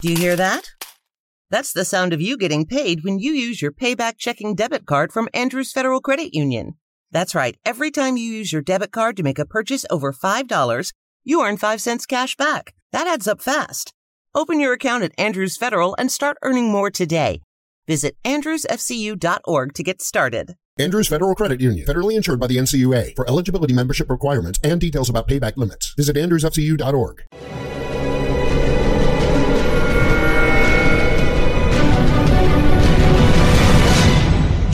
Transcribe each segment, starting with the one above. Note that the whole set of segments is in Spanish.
Do you hear that? That's the sound of you getting paid when you use your payback checking debit card from Andrews Federal Credit Union. That's right. Every time you use your debit card to make a purchase over $5, you earn 5 cents cash back. That adds up fast. Open your account at Andrews Federal and start earning more today. Visit andrewsfcu.org to get started. Andrews Federal Credit Union, federally insured by the NCUA. For eligibility membership requirements and details about payback limits, visit andrewsfcu.org.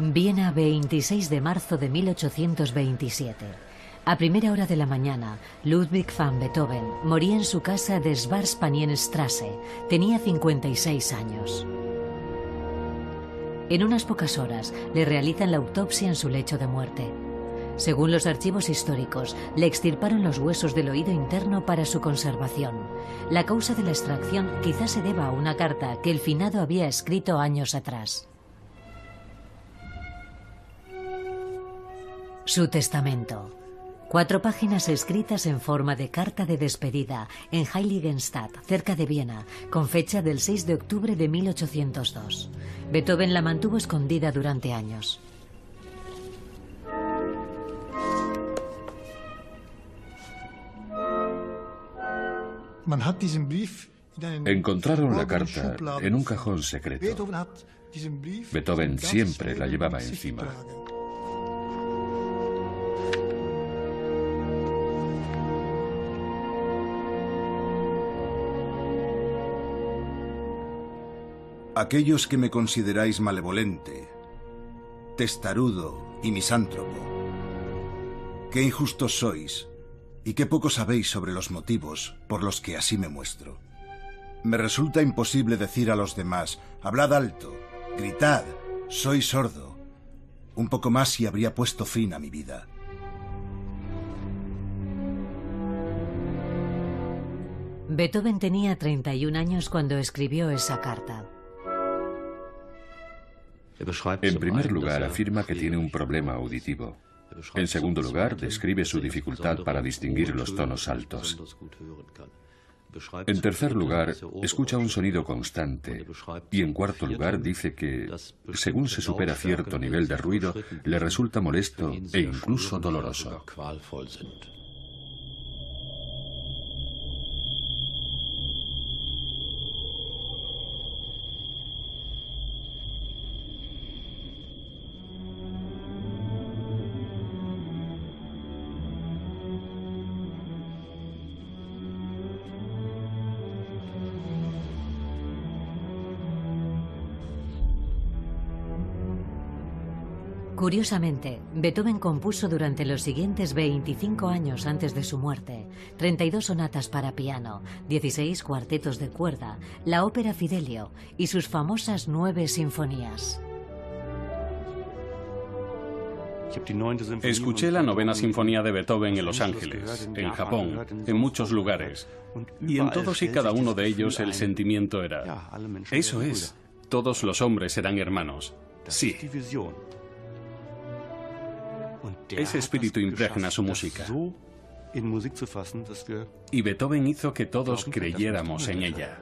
Viena, 26 de marzo de 1827. A primera hora de la mañana, Ludwig van Beethoven moría en su casa de Schwarzpanienstrasse. Tenía 56 años. En unas pocas horas le realizan la autopsia en su lecho de muerte. Según los archivos históricos, le extirparon los huesos del oído interno para su conservación. La causa de la extracción quizás se deba a una carta que el finado había escrito años atrás. Su testamento. Cuatro páginas escritas en forma de carta de despedida en Heiligenstadt, cerca de Viena, con fecha del 6 de octubre de 1802. Beethoven la mantuvo escondida durante años. Encontraron la carta en un cajón secreto. Beethoven siempre la llevaba encima. Aquellos que me consideráis malevolente, testarudo y misántropo, qué injustos sois y qué poco sabéis sobre los motivos por los que así me muestro. Me resulta imposible decir a los demás, hablad alto, gritad, soy sordo. Un poco más y habría puesto fin a mi vida. Beethoven tenía 31 años cuando escribió esa carta. En primer lugar, afirma que tiene un problema auditivo. En segundo lugar, describe su dificultad para distinguir los tonos altos. En tercer lugar, escucha un sonido constante. Y en cuarto lugar, dice que, según se supera cierto nivel de ruido, le resulta molesto e incluso doloroso. Curiosamente, Beethoven compuso durante los siguientes 25 años antes de su muerte 32 sonatas para piano, 16 cuartetos de cuerda, la ópera Fidelio y sus famosas nueve sinfonías. Escuché la novena sinfonía de Beethoven en Los Ángeles, en Japón, en muchos lugares. Y en todos y cada uno de ellos el sentimiento era, eso es, todos los hombres serán hermanos. Sí. Ese espíritu impregna su música. Y Beethoven hizo que todos creyéramos en ella.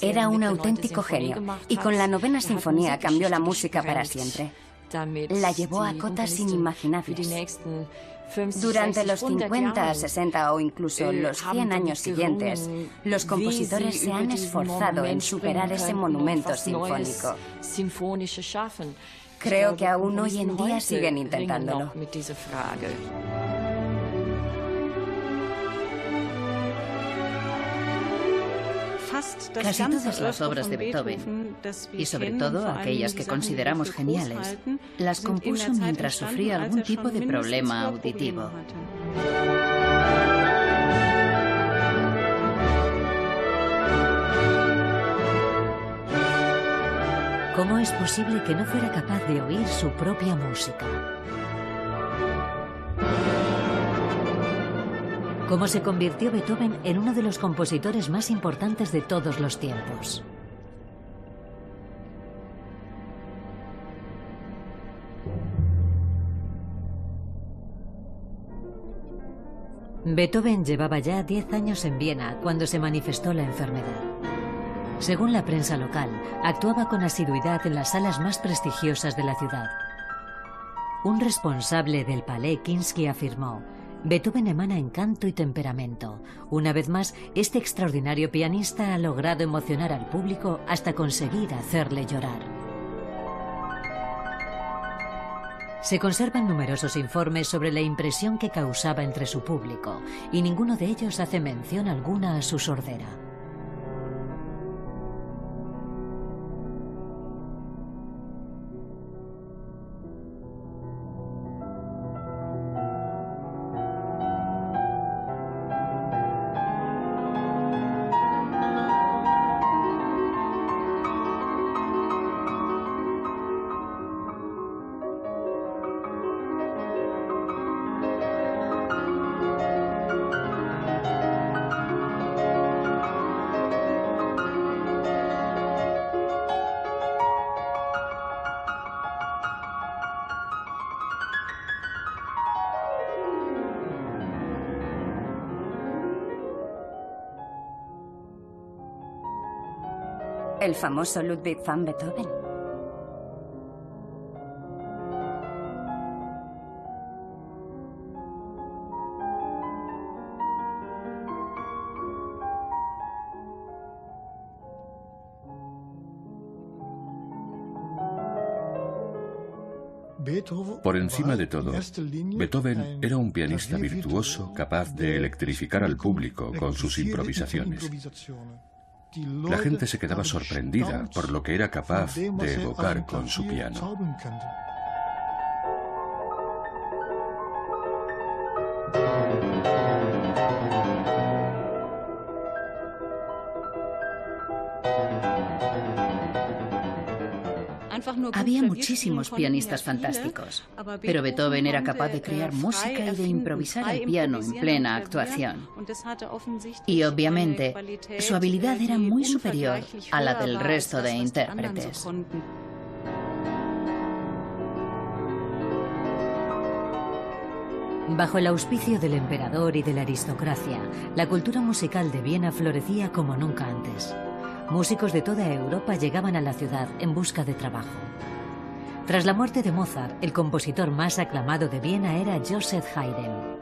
Era un auténtico genio y con la novena sinfonía cambió la música para siempre. La llevó a cotas inimaginables. Durante los 50, 60 o incluso los 100 años siguientes, los compositores se han esforzado en superar ese monumento sinfónico. Creo que aún hoy en día siguen intentándolo. Casi todas las obras de Beethoven, y sobre todo aquellas que consideramos geniales, las compuso mientras sufría algún tipo de problema auditivo. ¿Cómo es posible que no fuera capaz de oír su propia música? ¿Cómo se convirtió Beethoven en uno de los compositores más importantes de todos los tiempos? Beethoven llevaba ya 10 años en Viena cuando se manifestó la enfermedad. Según la prensa local, actuaba con asiduidad en las salas más prestigiosas de la ciudad. Un responsable del Palais Kinsky afirmó, Beethoven emana encanto y temperamento. Una vez más, este extraordinario pianista ha logrado emocionar al público hasta conseguir hacerle llorar. Se conservan numerosos informes sobre la impresión que causaba entre su público, y ninguno de ellos hace mención alguna a su sordera. El famoso Ludwig van Beethoven. Por encima de todo, Beethoven era un pianista virtuoso capaz de electrificar al público con sus improvisaciones. La gente se quedaba sorprendida por lo que era capaz de evocar con su piano. Muchísimos pianistas fantásticos, pero Beethoven era capaz de crear música y de improvisar al piano en plena actuación. Y obviamente, su habilidad era muy superior a la del resto de intérpretes. Bajo el auspicio del emperador y de la aristocracia, la cultura musical de Viena florecía como nunca antes. Músicos de toda Europa llegaban a la ciudad en busca de trabajo. Tras la muerte de Mozart, el compositor más aclamado de Viena era Joseph Haydn.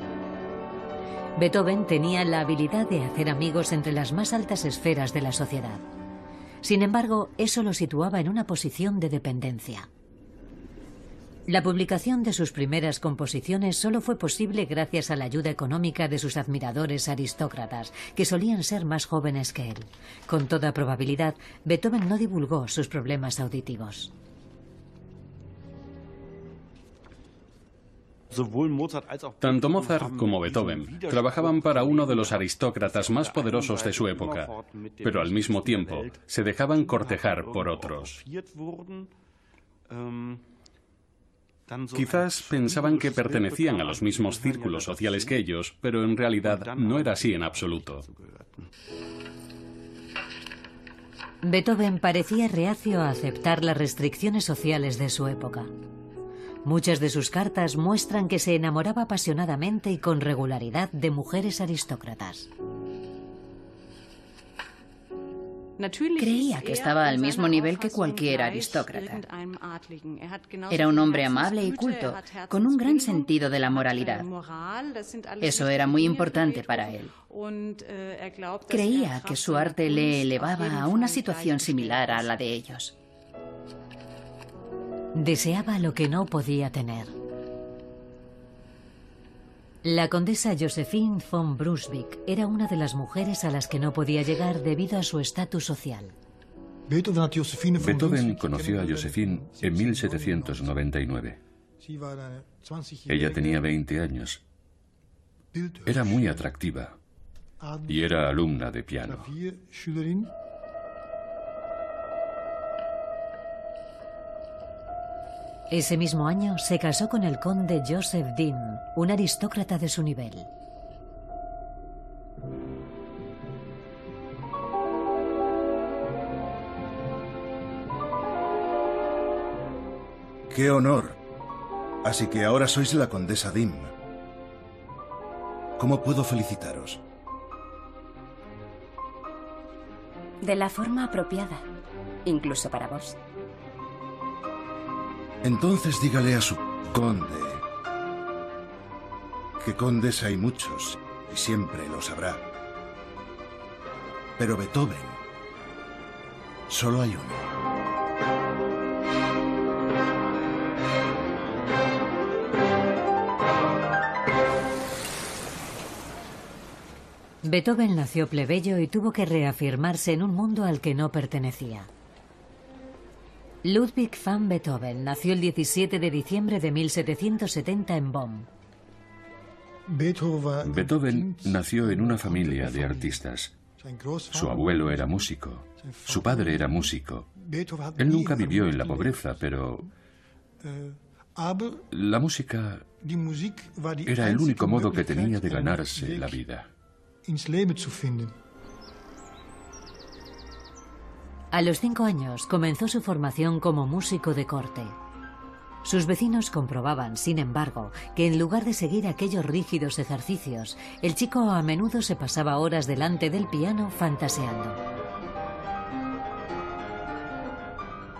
Beethoven tenía la habilidad de hacer amigos entre las más altas esferas de la sociedad. Sin embargo, eso lo situaba en una posición de dependencia. La publicación de sus primeras composiciones solo fue posible gracias a la ayuda económica de sus admiradores aristócratas, que solían ser más jóvenes que él. Con toda probabilidad, Beethoven no divulgó sus problemas auditivos. Tanto Mozart como Beethoven trabajaban para uno de los aristócratas más poderosos de su época, pero al mismo tiempo se dejaban cortejar por otros. Quizás pensaban que pertenecían a los mismos círculos sociales que ellos, pero en realidad no era así en absoluto. Beethoven parecía reacio a aceptar las restricciones sociales de su época. Muchas de sus cartas muestran que se enamoraba apasionadamente y con regularidad de mujeres aristócratas. Creía que estaba al mismo nivel que cualquier aristócrata. Era un hombre amable y culto, con un gran sentido de la moralidad. Eso era muy importante para él. Creía que su arte le elevaba a una situación similar a la de ellos. Deseaba lo que no podía tener. La condesa Josephine von Brunswick era una de las mujeres a las que no podía llegar debido a su estatus social. Beethoven conoció a Josephine en 1799. Ella tenía 20 años. Era muy atractiva y era alumna de piano. Ese mismo año se casó con el conde Joseph Dean, un aristócrata de su nivel. ¡Qué honor! Así que ahora sois la condesa Dim. ¿Cómo puedo felicitaros? De la forma apropiada, incluso para vos. Entonces dígale a su conde que condes hay muchos y siempre lo sabrá. Pero Beethoven solo hay uno. Beethoven nació plebeyo y tuvo que reafirmarse en un mundo al que no pertenecía. Ludwig van Beethoven nació el 17 de diciembre de 1770 en Bonn. Beethoven nació en una familia de artistas. Su abuelo era músico, su padre era músico. Él nunca vivió en la pobreza, pero la música era el único modo que tenía de ganarse la vida. A los cinco años comenzó su formación como músico de corte. Sus vecinos comprobaban, sin embargo, que en lugar de seguir aquellos rígidos ejercicios, el chico a menudo se pasaba horas delante del piano fantaseando.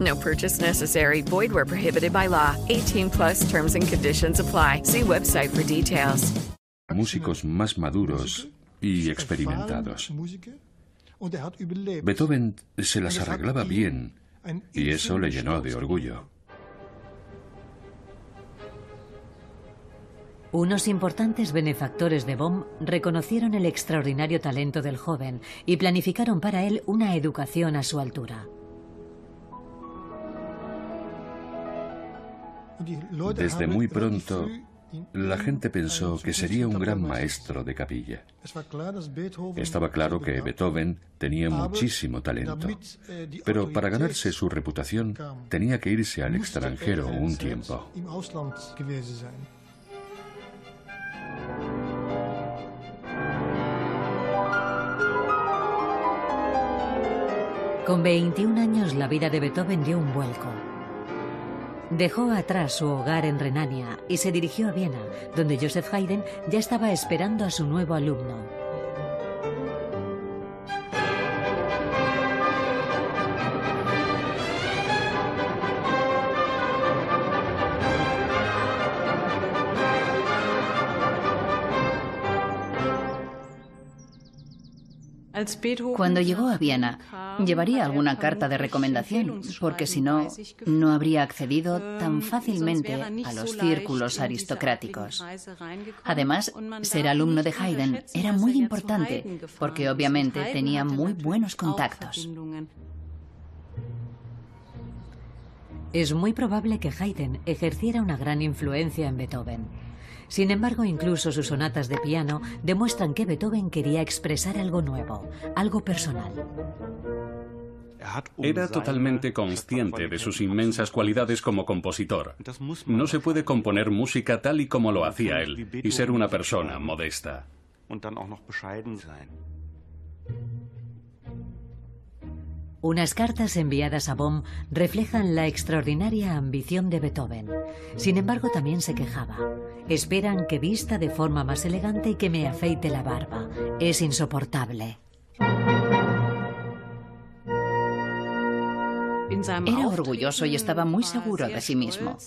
No purchase necessary. Void where prohibited by law. 18 plus terms and conditions apply. See website for details. músicos más maduros y experimentados. Beethoven se las arreglaba bien y eso le llenó de orgullo. Unos importantes benefactores de Bonn reconocieron el extraordinario talento del joven y planificaron para él una educación a su altura. Desde muy pronto, la gente pensó que sería un gran maestro de capilla. Estaba claro que Beethoven tenía muchísimo talento, pero para ganarse su reputación tenía que irse al extranjero un tiempo. Con 21 años la vida de Beethoven dio un vuelco. Dejó atrás su hogar en Renania y se dirigió a Viena, donde Joseph Haydn ya estaba esperando a su nuevo alumno. Cuando llegó a Viena, llevaría alguna carta de recomendación, porque si no, no habría accedido tan fácilmente a los círculos aristocráticos. Además, ser alumno de Haydn era muy importante, porque obviamente tenía muy buenos contactos. Es muy probable que Haydn ejerciera una gran influencia en Beethoven. Sin embargo, incluso sus sonatas de piano demuestran que Beethoven quería expresar algo nuevo, algo personal. Era totalmente consciente de sus inmensas cualidades como compositor. No se puede componer música tal y como lo hacía él y ser una persona modesta. Unas cartas enviadas a Bohm reflejan la extraordinaria ambición de Beethoven. Sin embargo, también se quejaba. Esperan que vista de forma más elegante y que me afeite la barba. Es insoportable. Era orgulloso y estaba muy seguro de sí mismo.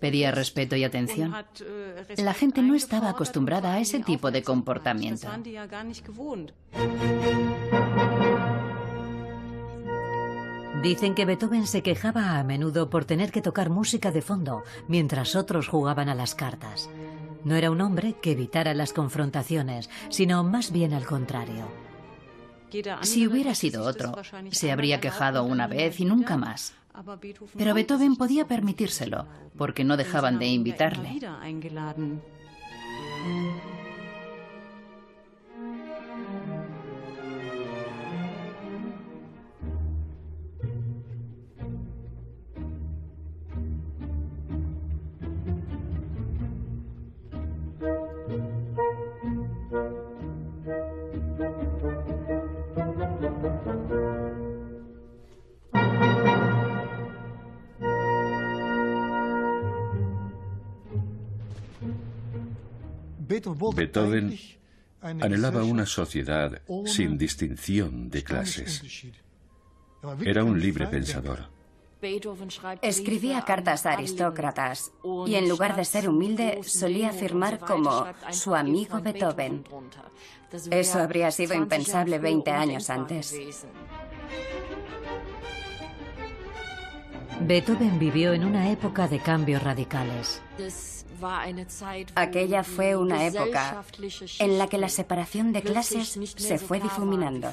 Pedía respeto y atención. La gente no estaba acostumbrada a ese tipo de comportamiento. Dicen que Beethoven se quejaba a menudo por tener que tocar música de fondo mientras otros jugaban a las cartas. No era un hombre que evitara las confrontaciones, sino más bien al contrario. Si hubiera sido otro, se habría quejado una vez y nunca más. Pero Beethoven podía permitírselo, porque no dejaban de invitarle. Beethoven anhelaba una sociedad sin distinción de clases. Era un libre pensador. Escribía cartas a aristócratas y en lugar de ser humilde solía firmar como su amigo Beethoven. Eso habría sido impensable 20 años antes. Beethoven vivió en una época de cambios radicales. Aquella fue una época en la que la separación de clases se fue difuminando.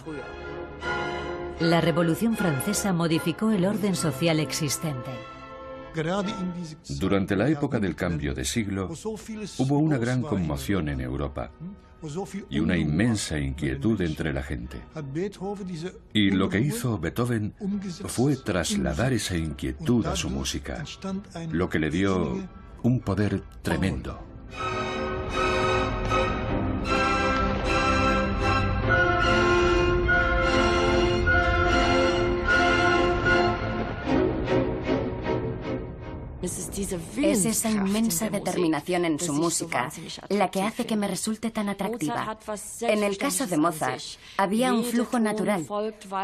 La Revolución Francesa modificó el orden social existente. Durante la época del cambio de siglo, hubo una gran conmoción en Europa y una inmensa inquietud entre la gente. Y lo que hizo Beethoven fue trasladar esa inquietud a su música, lo que le dio un poder tremendo. Es esa inmensa determinación en su música la que hace que me resulte tan atractiva. En el caso de Mozart, había un flujo natural.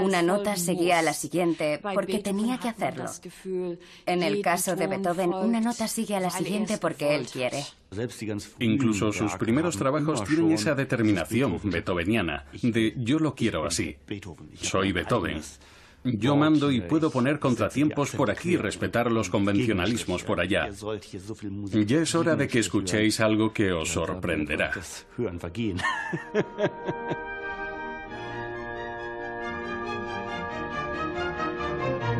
Una nota seguía a la siguiente porque tenía que hacerlo. En el caso de Beethoven, una nota sigue a la siguiente porque él quiere. Incluso sus primeros trabajos tienen esa determinación beethoveniana de yo lo quiero así. Soy Beethoven. Yo mando y puedo poner contratiempos por aquí y respetar los convencionalismos por allá. Ya es hora de que escuchéis algo que os sorprenderá.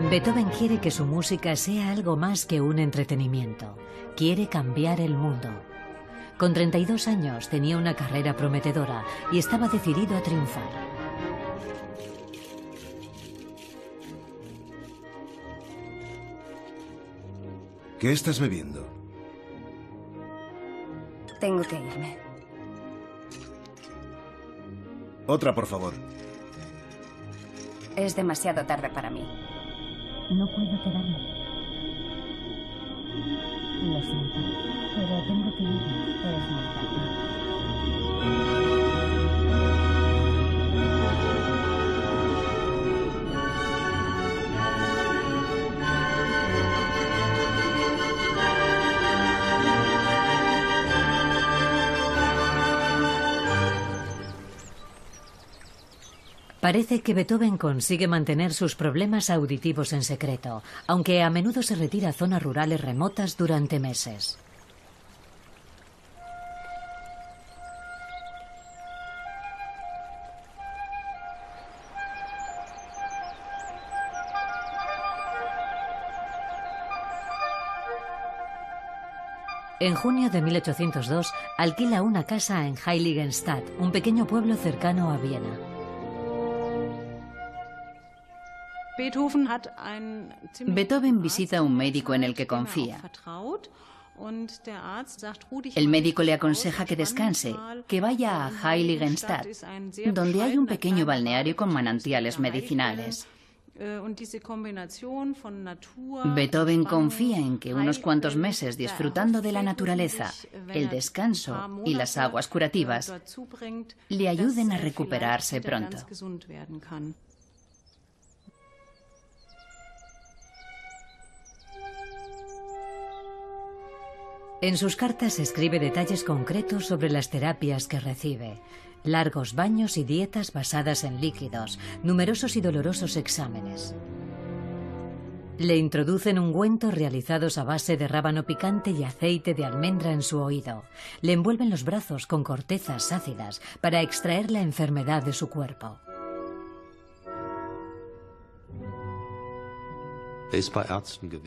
Beethoven quiere que su música sea algo más que un entretenimiento. Quiere cambiar el mundo. Con 32 años tenía una carrera prometedora y estaba decidido a triunfar. ¿Qué estás bebiendo? Tengo que irme. Otra, por favor. Es demasiado tarde para mí. No puedo quedarme. Lo siento, pero tengo que ir. Es muy tarde. Parece que Beethoven consigue mantener sus problemas auditivos en secreto, aunque a menudo se retira a zonas rurales remotas durante meses. En junio de 1802 alquila una casa en Heiligenstadt, un pequeño pueblo cercano a Viena. Beethoven visita a un médico en el que confía. El médico le aconseja que descanse, que vaya a Heiligenstadt, donde hay un pequeño balneario con manantiales medicinales. Beethoven confía en que unos cuantos meses disfrutando de la naturaleza, el descanso y las aguas curativas le ayuden a recuperarse pronto. En sus cartas escribe detalles concretos sobre las terapias que recibe. Largos baños y dietas basadas en líquidos, numerosos y dolorosos exámenes. Le introducen ungüentos realizados a base de rábano picante y aceite de almendra en su oído. Le envuelven los brazos con cortezas ácidas para extraer la enfermedad de su cuerpo.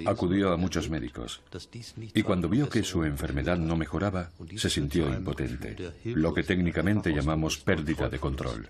Acudió a muchos médicos. Y cuando vio que su enfermedad no mejoraba, se sintió impotente, lo que técnicamente llamamos pérdida de control.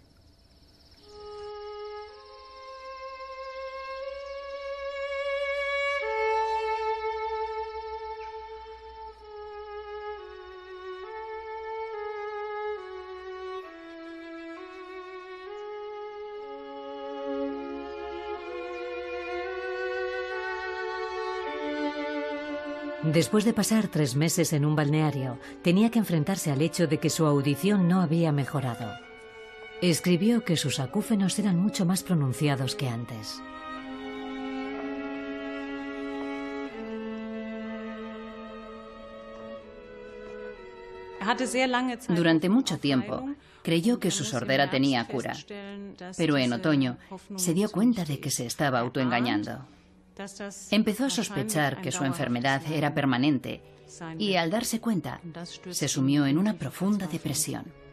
Después de pasar tres meses en un balneario, tenía que enfrentarse al hecho de que su audición no había mejorado. Escribió que sus acúfenos eran mucho más pronunciados que antes. Durante mucho tiempo creyó que su sordera tenía cura, pero en otoño se dio cuenta de que se estaba autoengañando. Empezó a sospechar que su enfermedad era permanente y al darse cuenta se sumió en una profunda depresión.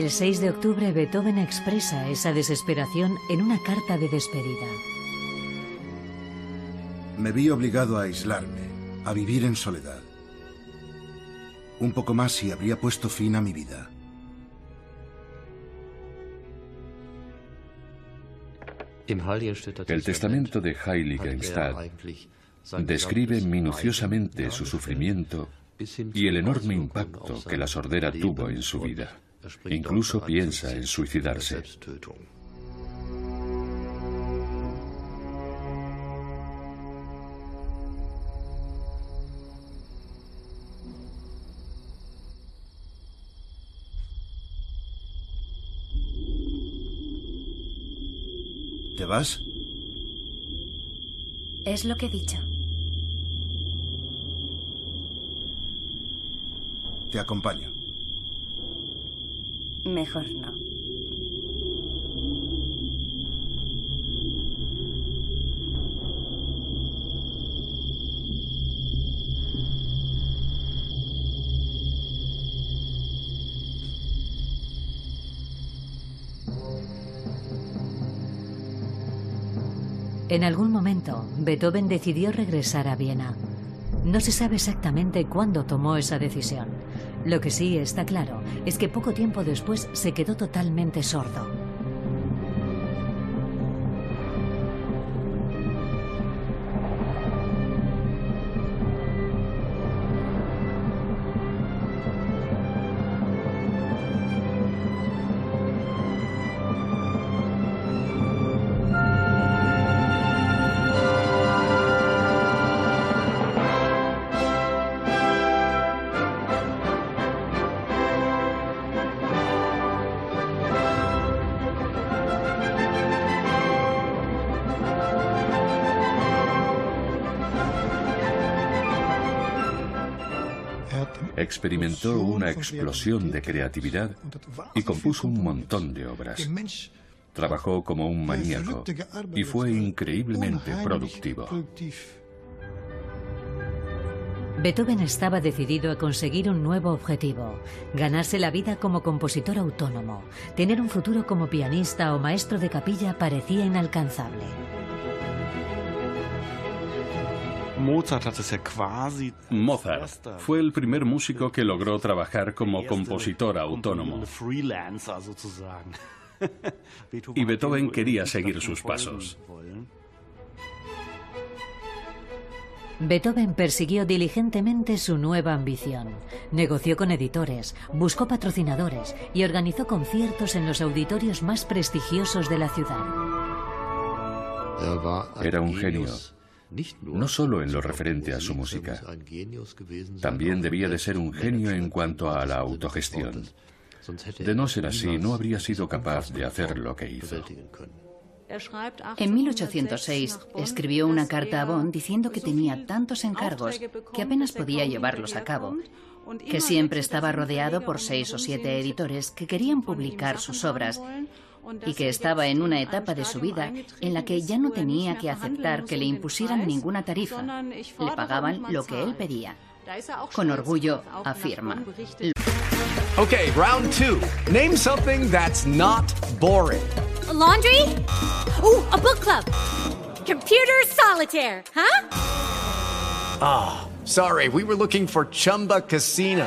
El 6 de octubre Beethoven expresa esa desesperación en una carta de despedida. Me vi obligado a aislarme, a vivir en soledad. Un poco más y habría puesto fin a mi vida. El testamento de Heiligenstadt describe minuciosamente su sufrimiento y el enorme impacto que la sordera tuvo en su vida. Incluso piensa en suicidarse. ¿Te vas? Es lo que he dicho. Te acompaño. Mejor no. En algún momento, Beethoven decidió regresar a Viena. No se sabe exactamente cuándo tomó esa decisión. Lo que sí está claro es que poco tiempo después se quedó totalmente sordo. Experimentó una explosión de creatividad y compuso un montón de obras. Trabajó como un maníaco y fue increíblemente productivo. Beethoven estaba decidido a conseguir un nuevo objetivo, ganarse la vida como compositor autónomo. Tener un futuro como pianista o maestro de capilla parecía inalcanzable. Mozart fue el primer músico que logró trabajar como compositor autónomo. Y Beethoven quería seguir sus pasos. Beethoven persiguió diligentemente su nueva ambición. Negoció con editores, buscó patrocinadores y organizó conciertos en los auditorios más prestigiosos de la ciudad. Era un genio no solo en lo referente a su música. También debía de ser un genio en cuanto a la autogestión. De no ser así, no habría sido capaz de hacer lo que hizo. En 1806 escribió una carta a Bonn diciendo que tenía tantos encargos que apenas podía llevarlos a cabo, que siempre estaba rodeado por seis o siete editores que querían publicar sus obras y que estaba en una etapa de su vida en la que ya no tenía que aceptar que le impusieran ninguna tarifa. Le pagaban lo que él pedía. Con orgullo afirma. Okay, round two. Name something that's not boring. laundry? Ooh, a book club. Computer solitaire, huh? Ah, oh, sorry. We were looking for Chumba Casino.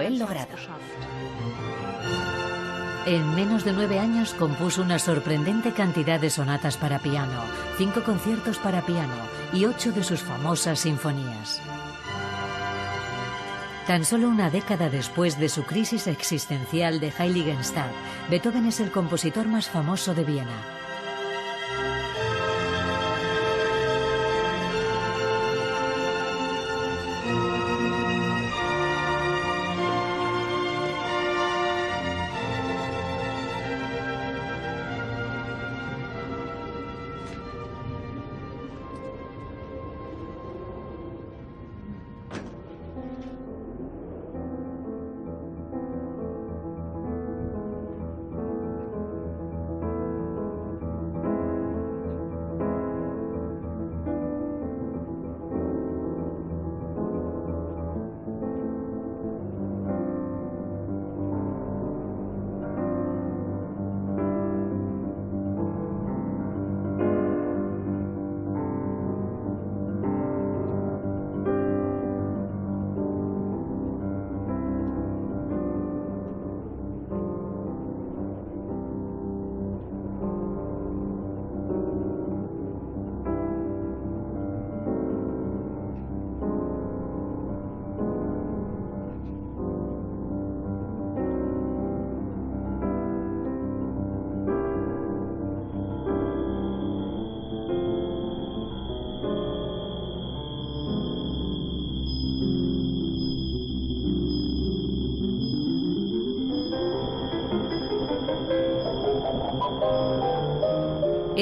Él logrado. En menos de nueve años compuso una sorprendente cantidad de sonatas para piano, cinco conciertos para piano y ocho de sus famosas sinfonías. Tan solo una década después de su crisis existencial de Heiligenstadt, Beethoven es el compositor más famoso de Viena.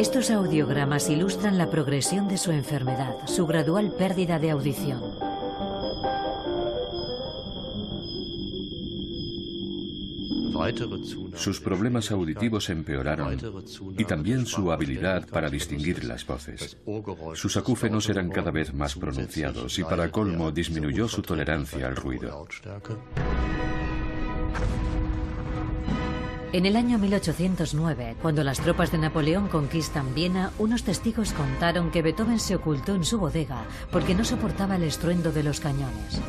Estos audiogramas ilustran la progresión de su enfermedad, su gradual pérdida de audición. Sus problemas auditivos empeoraron y también su habilidad para distinguir las voces. Sus acúfenos eran cada vez más pronunciados y para colmo disminuyó su tolerancia al ruido. En el año 1809, cuando las tropas de Napoleón conquistan Viena, unos testigos contaron que Beethoven se ocultó en su bodega porque no soportaba el estruendo de los cañones.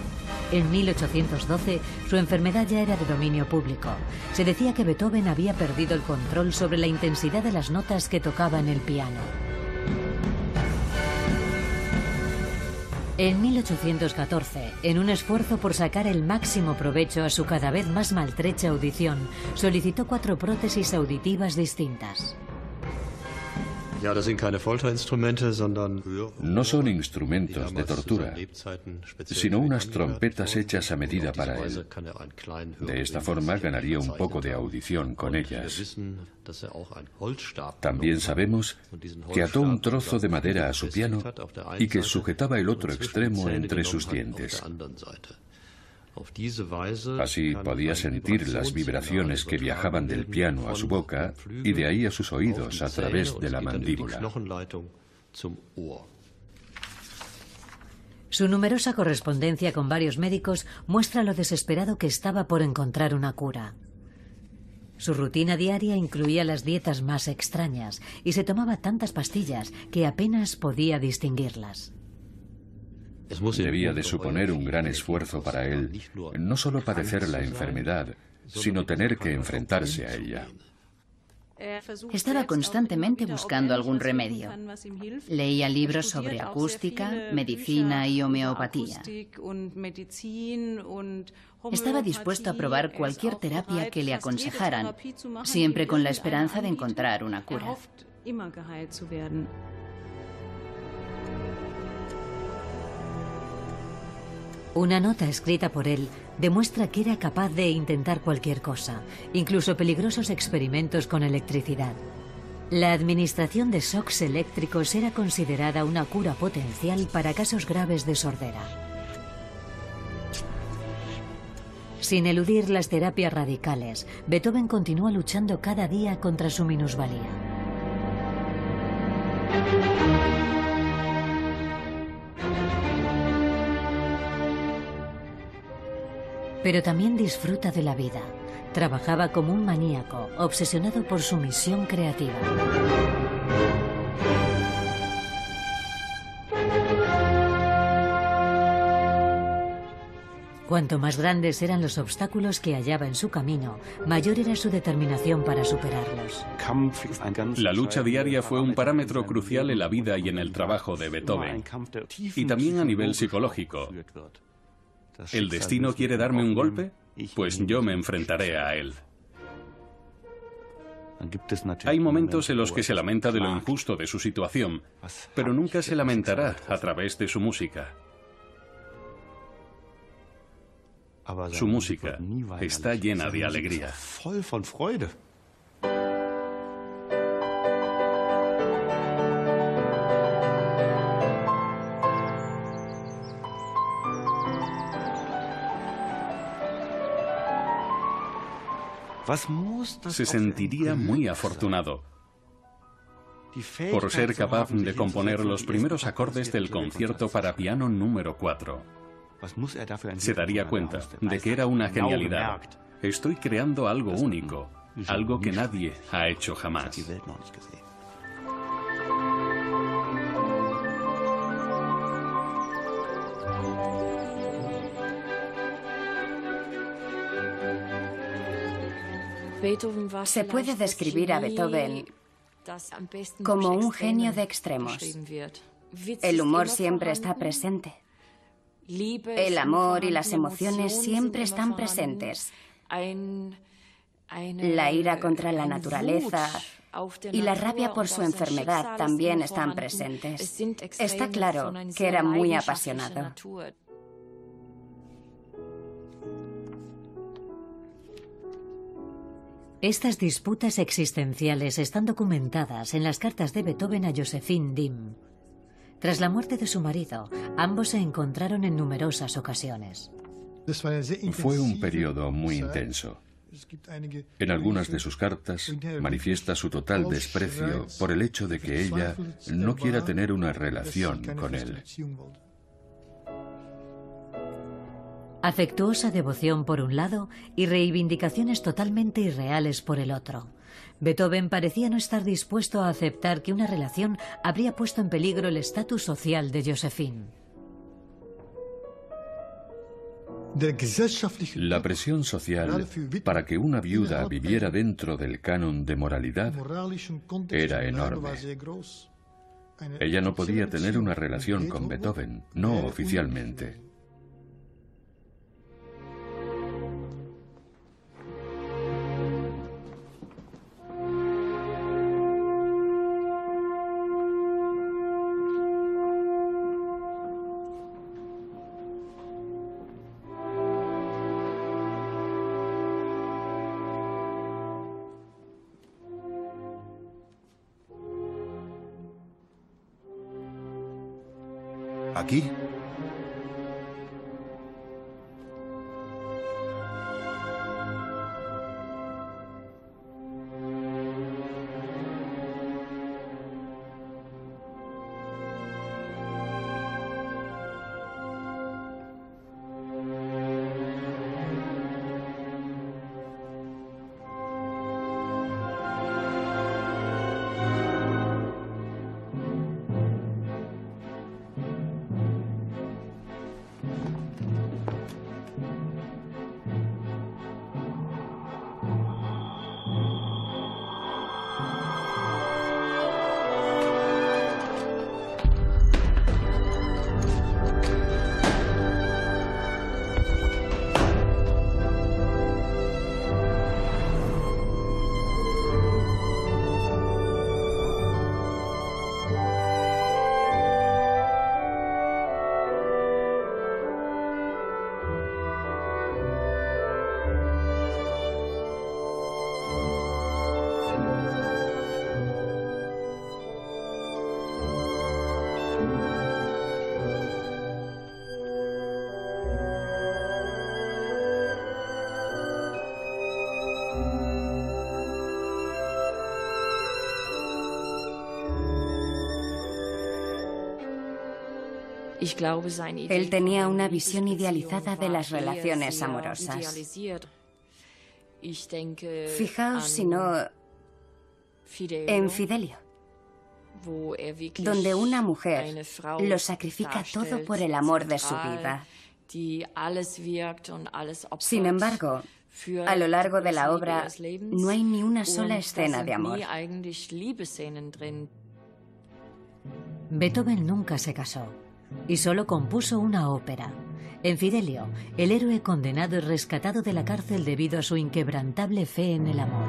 En 1812, su enfermedad ya era de dominio público. Se decía que Beethoven había perdido el control sobre la intensidad de las notas que tocaba en el piano. En 1814, en un esfuerzo por sacar el máximo provecho a su cada vez más maltrecha audición, solicitó cuatro prótesis auditivas distintas. No son instrumentos de tortura, sino unas trompetas hechas a medida para él. De esta forma ganaría un poco de audición con ellas. También sabemos que ató un trozo de madera a su piano y que sujetaba el otro extremo entre sus dientes. Así podía sentir las vibraciones que viajaban del piano a su boca y de ahí a sus oídos a través de la mandíbula. Su numerosa correspondencia con varios médicos muestra lo desesperado que estaba por encontrar una cura. Su rutina diaria incluía las dietas más extrañas y se tomaba tantas pastillas que apenas podía distinguirlas. Debía de suponer un gran esfuerzo para él no solo padecer la enfermedad, sino tener que enfrentarse a ella. Estaba constantemente buscando algún remedio. Leía libros sobre acústica, medicina y homeopatía. Estaba dispuesto a probar cualquier terapia que le aconsejaran, siempre con la esperanza de encontrar una cura. Una nota escrita por él demuestra que era capaz de intentar cualquier cosa, incluso peligrosos experimentos con electricidad. La administración de shocks eléctricos era considerada una cura potencial para casos graves de sordera. Sin eludir las terapias radicales, Beethoven continúa luchando cada día contra su minusvalía. Pero también disfruta de la vida. Trabajaba como un maníaco, obsesionado por su misión creativa. Cuanto más grandes eran los obstáculos que hallaba en su camino, mayor era su determinación para superarlos. La lucha diaria fue un parámetro crucial en la vida y en el trabajo de Beethoven, y también a nivel psicológico. ¿El destino quiere darme un golpe? Pues yo me enfrentaré a él. Hay momentos en los que se lamenta de lo injusto de su situación, pero nunca se lamentará a través de su música. Su música está llena de alegría. Se sentiría muy afortunado por ser capaz de componer los primeros acordes del concierto para piano número 4. Se daría cuenta de que era una genialidad. Estoy creando algo único, algo que nadie ha hecho jamás. Se puede describir a Beethoven como un genio de extremos. El humor siempre está presente. El amor y las emociones siempre están presentes. La ira contra la naturaleza y la rabia por su enfermedad también están presentes. Está claro que era muy apasionado. Estas disputas existenciales están documentadas en las cartas de Beethoven a Josephine Dim. Tras la muerte de su marido, ambos se encontraron en numerosas ocasiones. Fue un periodo muy intenso. En algunas de sus cartas manifiesta su total desprecio por el hecho de que ella no quiera tener una relación con él. Afectuosa devoción por un lado y reivindicaciones totalmente irreales por el otro. Beethoven parecía no estar dispuesto a aceptar que una relación habría puesto en peligro el estatus social de Josephine. La presión social para que una viuda viviera dentro del canon de moralidad era enorme. Ella no podía tener una relación con Beethoven, no oficialmente. Él tenía una visión idealizada de las relaciones amorosas. Fijaos si no en Fidelio, donde una mujer lo sacrifica todo por el amor de su vida. Sin embargo, a lo largo de la obra no hay ni una sola escena de amor. Beethoven nunca se casó y solo compuso una ópera. En Fidelio, el héroe condenado y rescatado de la cárcel debido a su inquebrantable fe en el amor.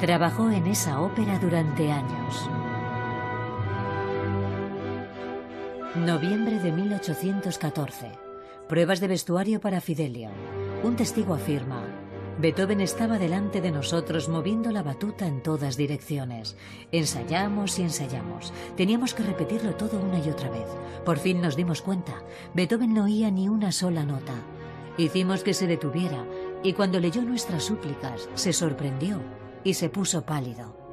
Trabajó en esa ópera durante años. Noviembre de 1814. Pruebas de vestuario para Fidelio. Un testigo afirma, Beethoven estaba delante de nosotros moviendo la batuta en todas direcciones. Ensayamos y ensayamos. Teníamos que repetirlo todo una y otra vez. Por fin nos dimos cuenta. Beethoven no oía ni una sola nota. Hicimos que se detuviera y cuando leyó nuestras súplicas se sorprendió y se puso pálido.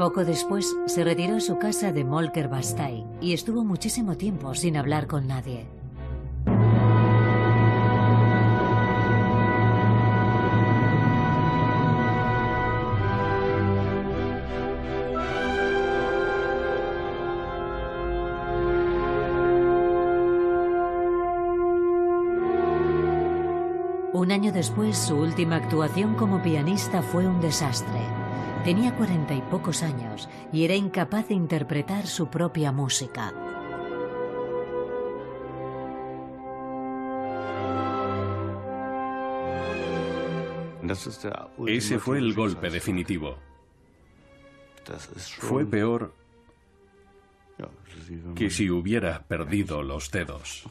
Poco después se retiró a su casa de Molker Bastei y estuvo muchísimo tiempo sin hablar con nadie. Un año después, su última actuación como pianista fue un desastre. Tenía cuarenta y pocos años y era incapaz de interpretar su propia música. Ese fue el golpe definitivo. Fue peor que si hubiera perdido los dedos.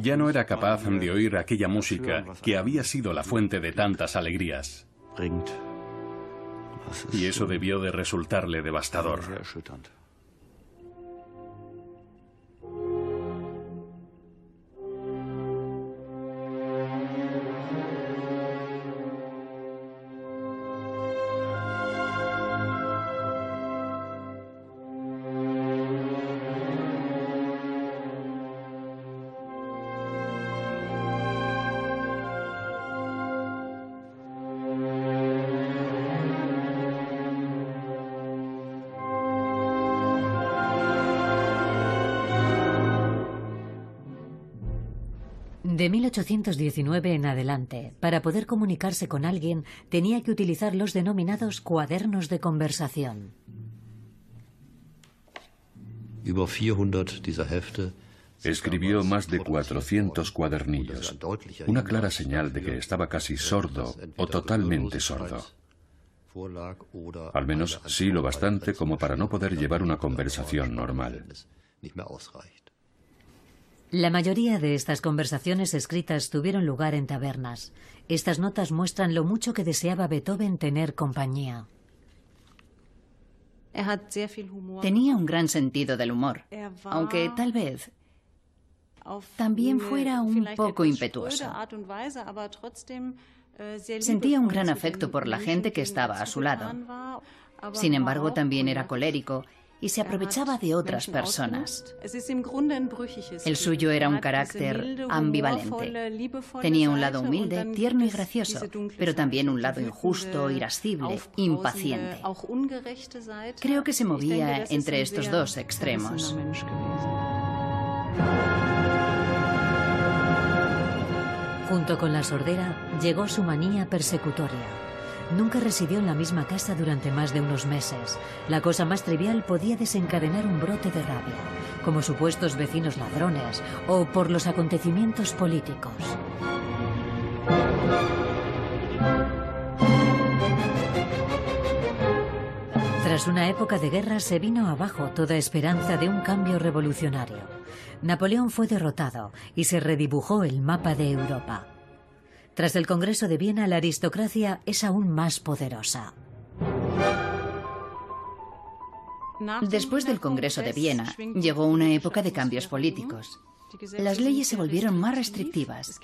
Ya no era capaz de oír aquella música que había sido la fuente de tantas alegrías. Y eso debió de resultarle devastador. 1819 en adelante, para poder comunicarse con alguien, tenía que utilizar los denominados cuadernos de conversación. Escribió más de 400 cuadernillos, una clara señal de que estaba casi sordo o totalmente sordo. Al menos sí lo bastante como para no poder llevar una conversación normal. La mayoría de estas conversaciones escritas tuvieron lugar en tabernas. Estas notas muestran lo mucho que deseaba Beethoven tener compañía. Tenía un gran sentido del humor, aunque tal vez también fuera un poco impetuoso. Sentía un gran afecto por la gente que estaba a su lado. Sin embargo, también era colérico y se aprovechaba de otras personas. El suyo era un carácter ambivalente. Tenía un lado humilde, tierno y gracioso, pero también un lado injusto, irascible, impaciente. Creo que se movía entre estos dos extremos. Junto con la sordera llegó su manía persecutoria. Nunca residió en la misma casa durante más de unos meses. La cosa más trivial podía desencadenar un brote de rabia, como supuestos vecinos ladrones o por los acontecimientos políticos. Tras una época de guerra se vino abajo toda esperanza de un cambio revolucionario. Napoleón fue derrotado y se redibujó el mapa de Europa. Tras el Congreso de Viena, la aristocracia es aún más poderosa. Después del Congreso de Viena, llegó una época de cambios políticos. Las leyes se volvieron más restrictivas.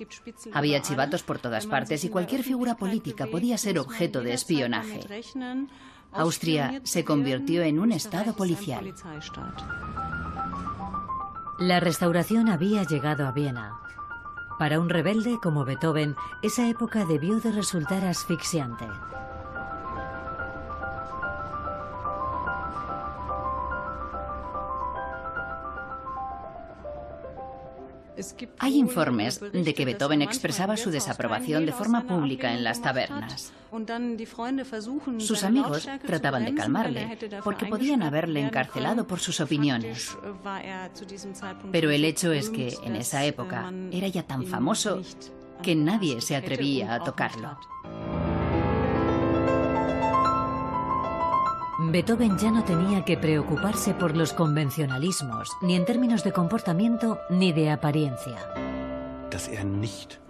Había chivatos por todas partes y cualquier figura política podía ser objeto de espionaje. Austria se convirtió en un estado policial. La restauración había llegado a Viena. Para un rebelde como Beethoven, esa época debió de resultar asfixiante. Hay informes de que Beethoven expresaba su desaprobación de forma pública en las tabernas. Sus amigos trataban de calmarle porque podían haberle encarcelado por sus opiniones. Pero el hecho es que en esa época era ya tan famoso que nadie se atrevía a tocarlo. Beethoven ya no tenía que preocuparse por los convencionalismos, ni en términos de comportamiento ni de apariencia.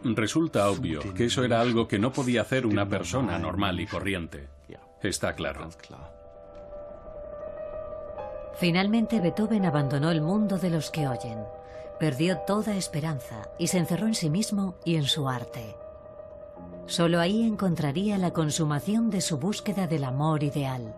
Resulta obvio que eso era algo que no podía hacer una persona normal y corriente. Está claro. Finalmente Beethoven abandonó el mundo de los que oyen. Perdió toda esperanza y se encerró en sí mismo y en su arte. Solo ahí encontraría la consumación de su búsqueda del amor ideal.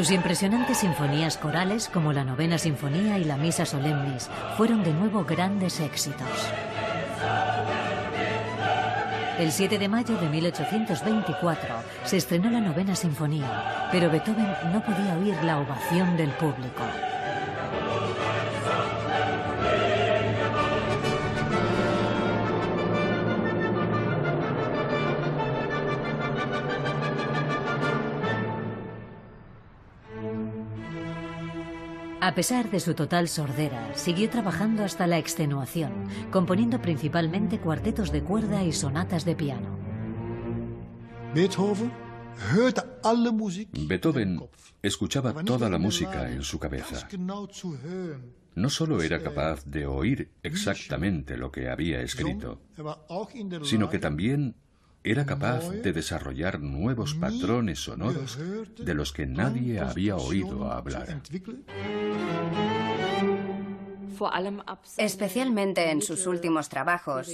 Sus impresionantes sinfonías corales, como la Novena Sinfonía y la Misa Solemnis, fueron de nuevo grandes éxitos. El 7 de mayo de 1824 se estrenó la Novena Sinfonía, pero Beethoven no podía oír la ovación del público. A pesar de su total sordera, siguió trabajando hasta la extenuación, componiendo principalmente cuartetos de cuerda y sonatas de piano. Beethoven escuchaba toda la música en su cabeza. No solo era capaz de oír exactamente lo que había escrito, sino que también era capaz de desarrollar nuevos patrones sonoros de los que nadie había oído hablar. Especialmente en sus últimos trabajos,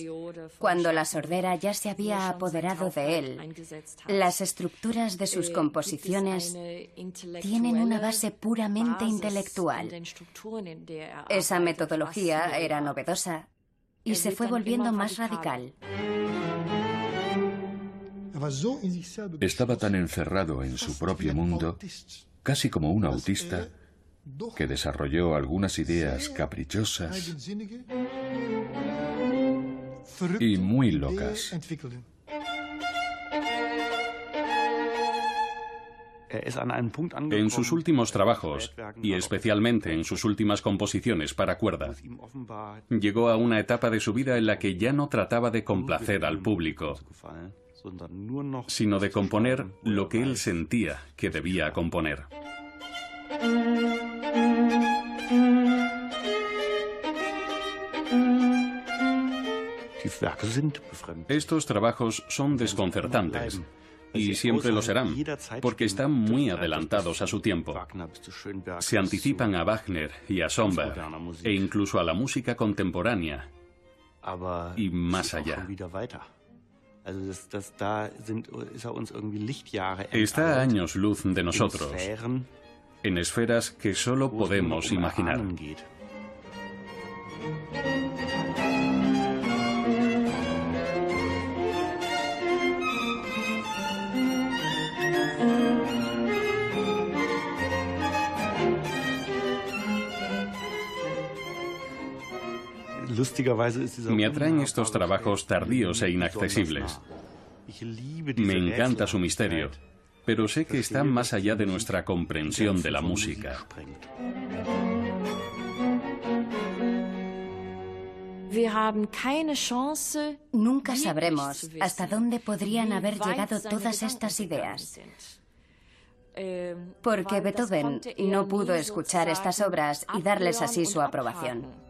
cuando la sordera ya se había apoderado de él, las estructuras de sus composiciones tienen una base puramente intelectual. Esa metodología era novedosa y se fue volviendo más radical. Estaba tan encerrado en su propio mundo, casi como un autista, que desarrolló algunas ideas caprichosas y muy locas. En sus últimos trabajos, y especialmente en sus últimas composiciones para cuerda, llegó a una etapa de su vida en la que ya no trataba de complacer al público, sino de componer lo que él sentía que debía componer. Estos trabajos son desconcertantes y siempre lo serán, porque están muy adelantados a su tiempo. Se anticipan a Wagner y a Somber, e incluso a la música contemporánea, y más allá. Está a años luz de nosotros, en esferas que solo podemos imaginar. Me atraen estos trabajos tardíos e inaccesibles. Me encanta su misterio, pero sé que está más allá de nuestra comprensión de la música. Nunca sabremos hasta dónde podrían haber llegado todas estas ideas. Porque Beethoven no pudo escuchar estas obras y darles así su aprobación.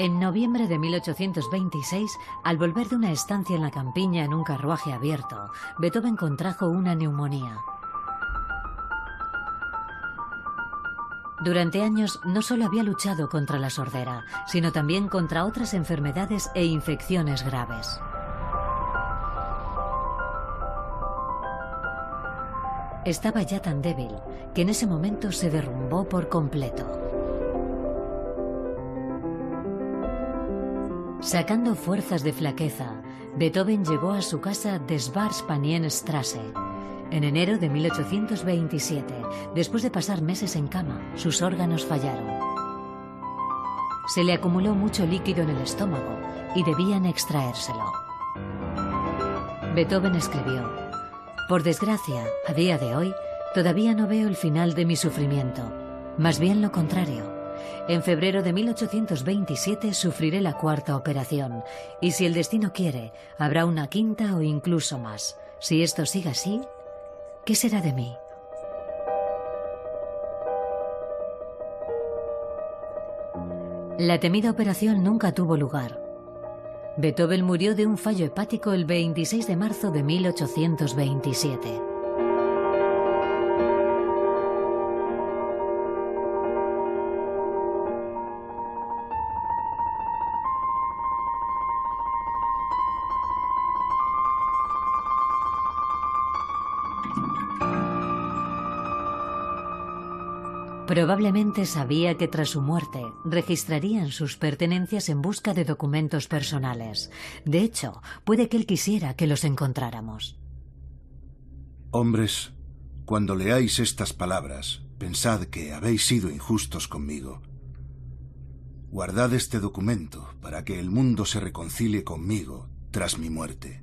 En noviembre de 1826, al volver de una estancia en la campiña en un carruaje abierto, Beethoven contrajo una neumonía. Durante años no solo había luchado contra la sordera, sino también contra otras enfermedades e infecciones graves. Estaba ya tan débil que en ese momento se derrumbó por completo. Sacando fuerzas de flaqueza, Beethoven llegó a su casa de Schwarzpanienstrasse. En enero de 1827, después de pasar meses en cama, sus órganos fallaron. Se le acumuló mucho líquido en el estómago y debían extraérselo. Beethoven escribió, Por desgracia, a día de hoy, todavía no veo el final de mi sufrimiento, más bien lo contrario. En febrero de 1827 sufriré la cuarta operación y si el destino quiere, habrá una quinta o incluso más. Si esto sigue así, ¿qué será de mí? La temida operación nunca tuvo lugar. Beethoven murió de un fallo hepático el 26 de marzo de 1827. Probablemente sabía que tras su muerte registrarían sus pertenencias en busca de documentos personales. De hecho, puede que él quisiera que los encontráramos. Hombres, cuando leáis estas palabras, pensad que habéis sido injustos conmigo. Guardad este documento para que el mundo se reconcilie conmigo tras mi muerte.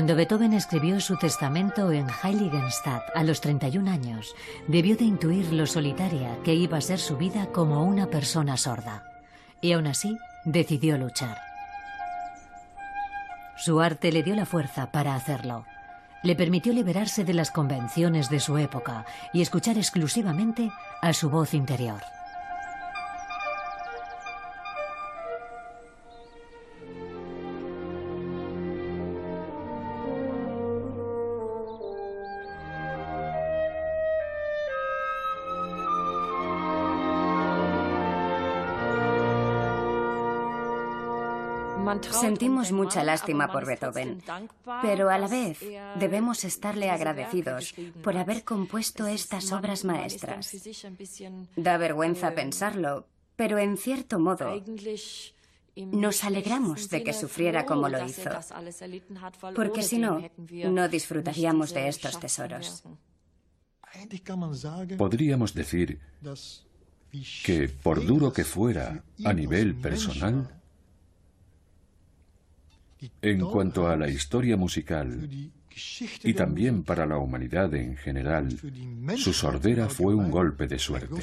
Cuando Beethoven escribió su testamento en Heiligenstadt a los 31 años, debió de intuir lo solitaria que iba a ser su vida como una persona sorda. Y aún así, decidió luchar. Su arte le dio la fuerza para hacerlo. Le permitió liberarse de las convenciones de su época y escuchar exclusivamente a su voz interior. Sentimos mucha lástima por Beethoven, pero a la vez debemos estarle agradecidos por haber compuesto estas obras maestras. Da vergüenza pensarlo, pero en cierto modo nos alegramos de que sufriera como lo hizo, porque si no, no disfrutaríamos de estos tesoros. Podríamos decir que, por duro que fuera a nivel personal, en cuanto a la historia musical y también para la humanidad en general, su sordera fue un golpe de suerte.